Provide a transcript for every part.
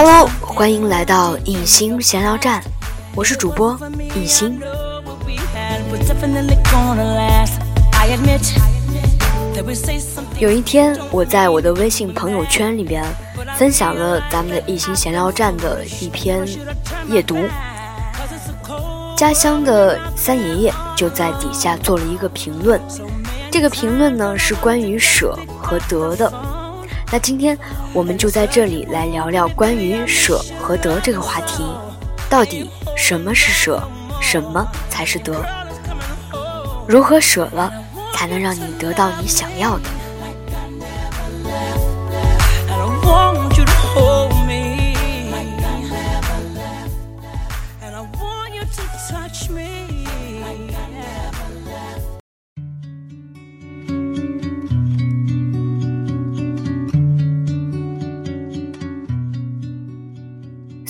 Hello，欢迎来到影星闲聊站，我是主播影星。有一天，我在我的微信朋友圈里边分享了咱们的艺星闲聊站的一篇夜读，家乡的三爷爷就在底下做了一个评论。这个评论呢是关于舍和得的。那今天我们就在这里来聊聊关于舍和得这个话题。到底什么是舍，什么才是得？如何舍了？才能让你得到你想要的。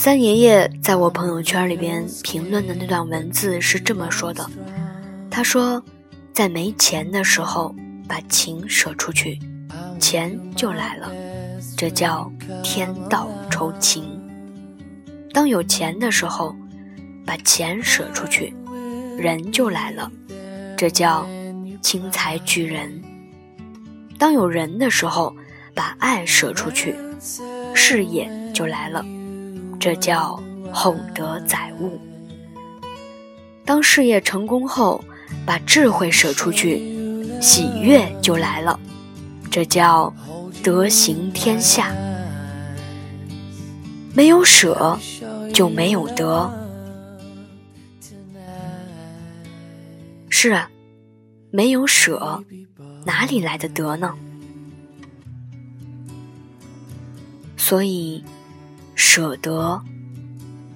三爷爷在我朋友圈里边评论的那段文字是这么说的，他说。在没钱的时候，把情舍出去，钱就来了，这叫天道酬勤。当有钱的时候，把钱舍出去，人就来了，这叫轻财聚人。当有人的时候，把爱舍出去，事业就来了，这叫厚德载物。当事业成功后。把智慧舍出去，喜悦就来了，这叫德行天下。没有舍，就没有得。是啊，没有舍，哪里来的得呢？所以，舍得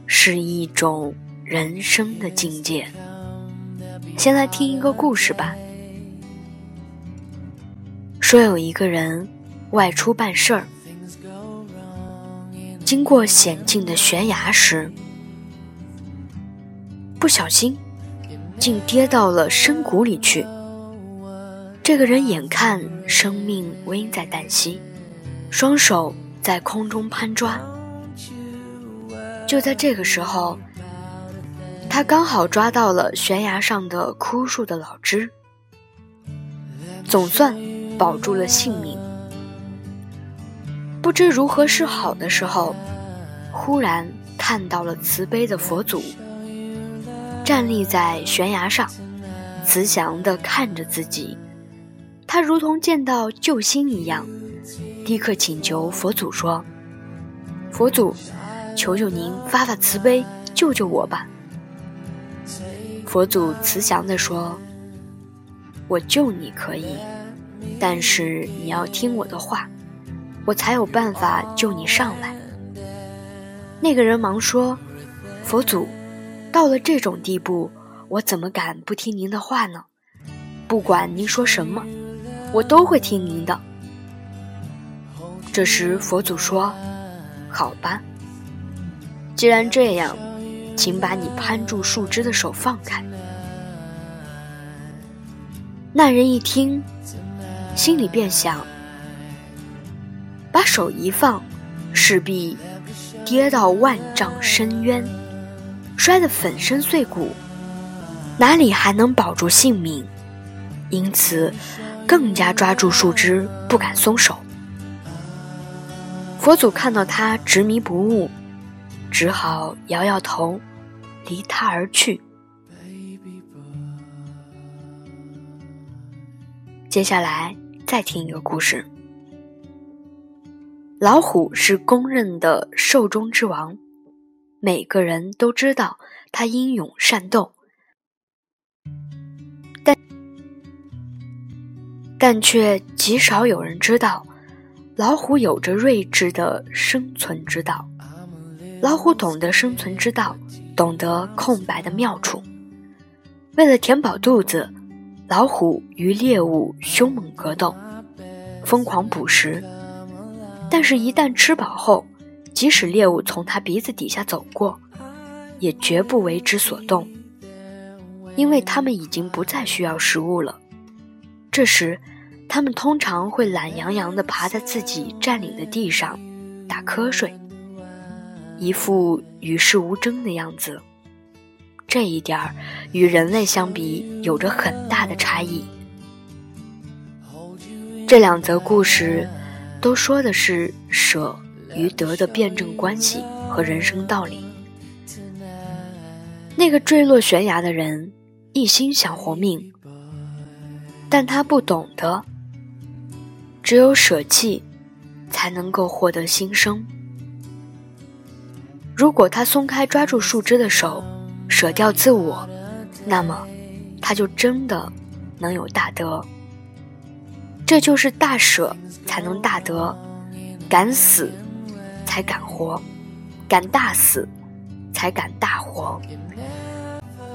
是一种人生的境界。先来听一个故事吧。说有一个人外出办事儿，经过险境的悬崖时，不小心竟跌到了深谷里去。这个人眼看生命危在旦夕，双手在空中攀抓。就在这个时候。他刚好抓到了悬崖上的枯树的老枝，总算保住了性命。不知如何是好的时候，忽然看到了慈悲的佛祖站立在悬崖上，慈祥地看着自己。他如同见到救星一样，立刻请求佛祖说：“佛祖，求求您发发慈悲，救救我吧。”佛祖慈祥地说：“我救你可以，但是你要听我的话，我才有办法救你上来。”那个人忙说：“佛祖，到了这种地步，我怎么敢不听您的话呢？不管您说什么，我都会听您的。”这时佛祖说：“好吧，既然这样。”请把你攀住树枝的手放开。那人一听，心里便想：把手一放，势必跌到万丈深渊，摔得粉身碎骨，哪里还能保住性命？因此，更加抓住树枝，不敢松手。佛祖看到他执迷不悟。只好摇摇头，离他而去。接下来再听一个故事。老虎是公认的兽中之王，每个人都知道它英勇善斗，但但却极少有人知道，老虎有着睿智的生存之道。老虎懂得生存之道，懂得空白的妙处。为了填饱肚子，老虎与猎物凶猛格斗，疯狂捕食。但是，一旦吃饱后，即使猎物从它鼻子底下走过，也绝不为之所动，因为它们已经不再需要食物了。这时，它们通常会懒洋洋地爬在自己占领的地上，打瞌睡。一副与世无争的样子。这一点儿与人类相比有着很大的差异。这两则故事都说的是舍与得的辩证关系和人生道理。那个坠落悬崖的人一心想活命，但他不懂得，只有舍弃，才能够获得新生。如果他松开抓住树枝的手，舍掉自我，那么他就真的能有大德。这就是大舍才能大得，敢死才敢活，敢大死才敢大活。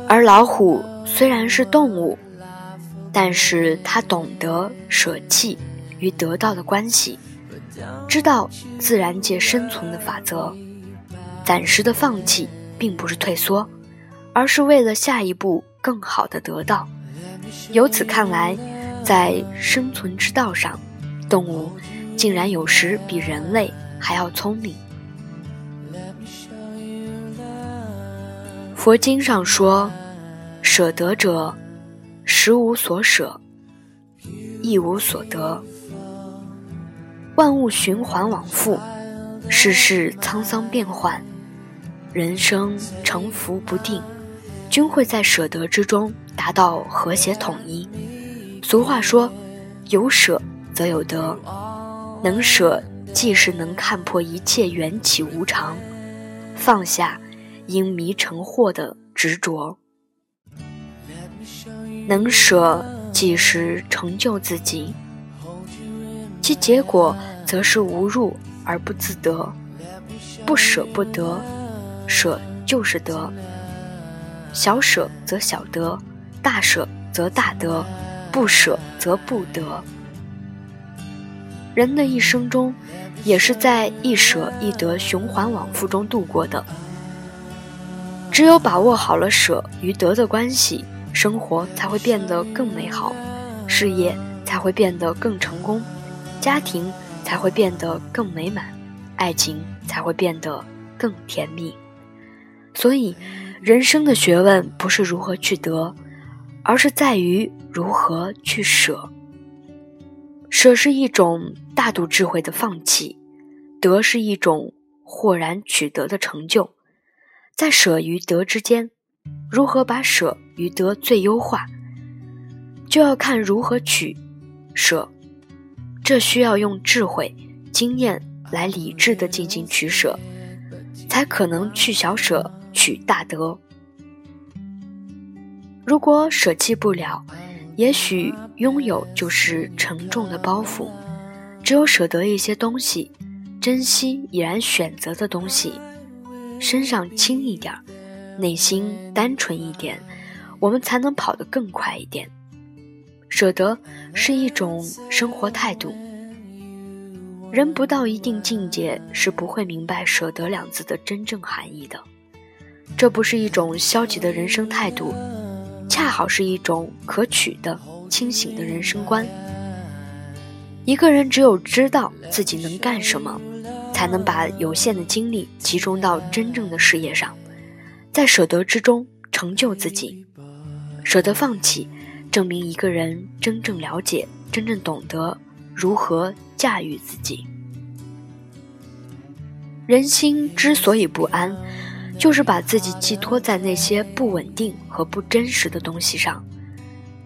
而老虎虽然是动物，但是它懂得舍弃与得到的关系，知道自然界生存的法则。暂时的放弃并不是退缩，而是为了下一步更好的得到。由此看来，在生存之道上，动物竟然有时比人类还要聪明。佛经上说：“舍得者，实无所舍，亦无所得。万物循环往复，世事沧桑变幻，人生沉浮不定，均会在舍得之中达到和谐统一。俗话说：有舍则有得，能舍即是能看破一切缘起无常，放下。”因迷成惑的执着，能舍即是成就自己，其结果则是无入而不自得。不舍不得，舍就是得。小舍则小得，大舍则大得，不舍则不得。人的一生中，也是在一舍一得循环往复中度过的。只有把握好了舍与得的关系，生活才会变得更美好，事业才会变得更成功，家庭才会变得更美满，爱情才会变得更甜蜜。所以，人生的学问不是如何去得，而是在于如何去舍。舍是一种大度智慧的放弃，得是一种豁然取得的成就。在舍与得之间，如何把舍与得最优化，就要看如何取舍。这需要用智慧、经验来理智的进行取舍，才可能去小舍取大得。如果舍弃不了，也许拥有就是沉重的包袱。只有舍得一些东西，珍惜已然选择的东西。身上轻一点，内心单纯一点，我们才能跑得更快一点。舍得是一种生活态度。人不到一定境界是不会明白“舍得”两字的真正含义的。这不是一种消极的人生态度，恰好是一种可取的、清醒的人生观。一个人只有知道自己能干什么。才能把有限的精力集中到真正的事业上，在舍得之中成就自己，舍得放弃，证明一个人真正了解、真正懂得如何驾驭自己。人心之所以不安，就是把自己寄托在那些不稳定和不真实的东西上；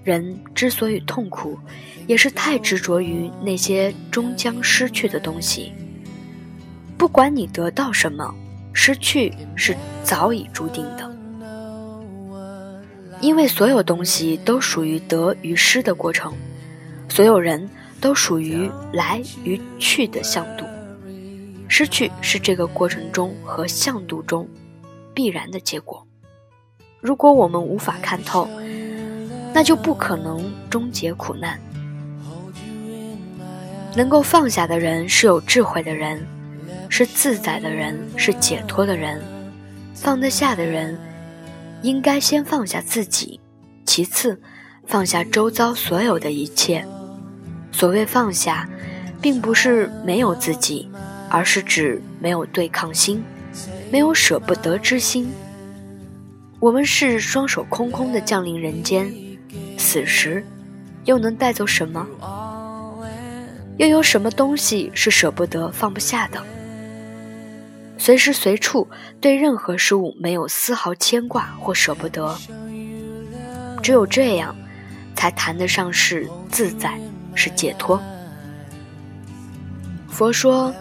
人之所以痛苦，也是太执着于那些终将失去的东西。不管你得到什么，失去是早已注定的，因为所有东西都属于得与失的过程，所有人都属于来与去的向度，失去是这个过程中和向度中必然的结果。如果我们无法看透，那就不可能终结苦难。能够放下的人是有智慧的人。是自在的人，是解脱的人，放得下的人，应该先放下自己，其次放下周遭所有的一切。所谓放下，并不是没有自己，而是指没有对抗心，没有舍不得之心。我们是双手空空的降临人间，死时又能带走什么？又有什么东西是舍不得、放不下的？随时随处对任何事物没有丝毫牵挂或舍不得，只有这样，才谈得上是自在，是解脱。佛说：“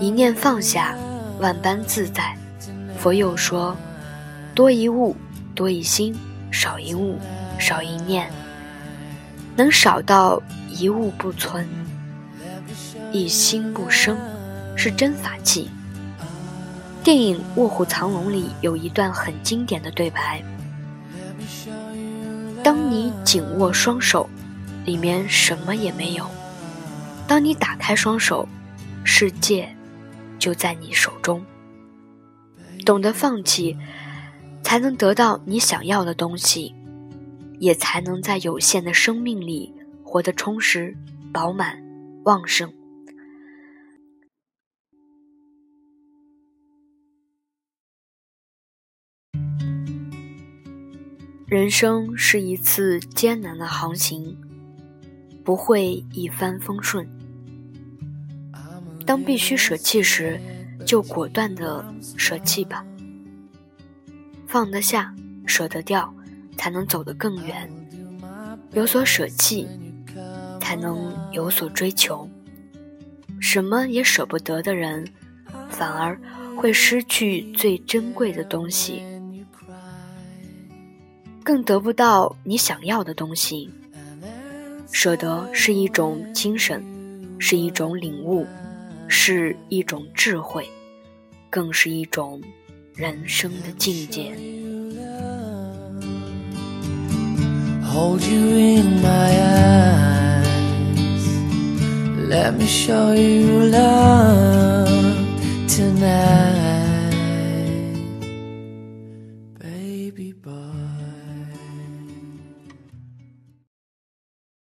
一念放下，万般自在。”佛又说：“多一物，多一心；少一物，少一念。能少到一物不存，一心不生，是真法器。”电影《卧虎藏龙》里有一段很经典的对白：“当你紧握双手，里面什么也没有；当你打开双手，世界就在你手中。懂得放弃，才能得到你想要的东西，也才能在有限的生命里活得充实、饱满、旺盛。”人生是一次艰难的航行，不会一帆风顺。当必须舍弃时，就果断的舍弃吧。放得下，舍得掉，才能走得更远。有所舍弃，才能有所追求。什么也舍不得的人，反而会失去最珍贵的东西。更得不到你想要的东西。舍得是一种精神，是一种领悟，是一种智慧，更是一种人生的境界。Hold you in my eyes, let me show you love tonight.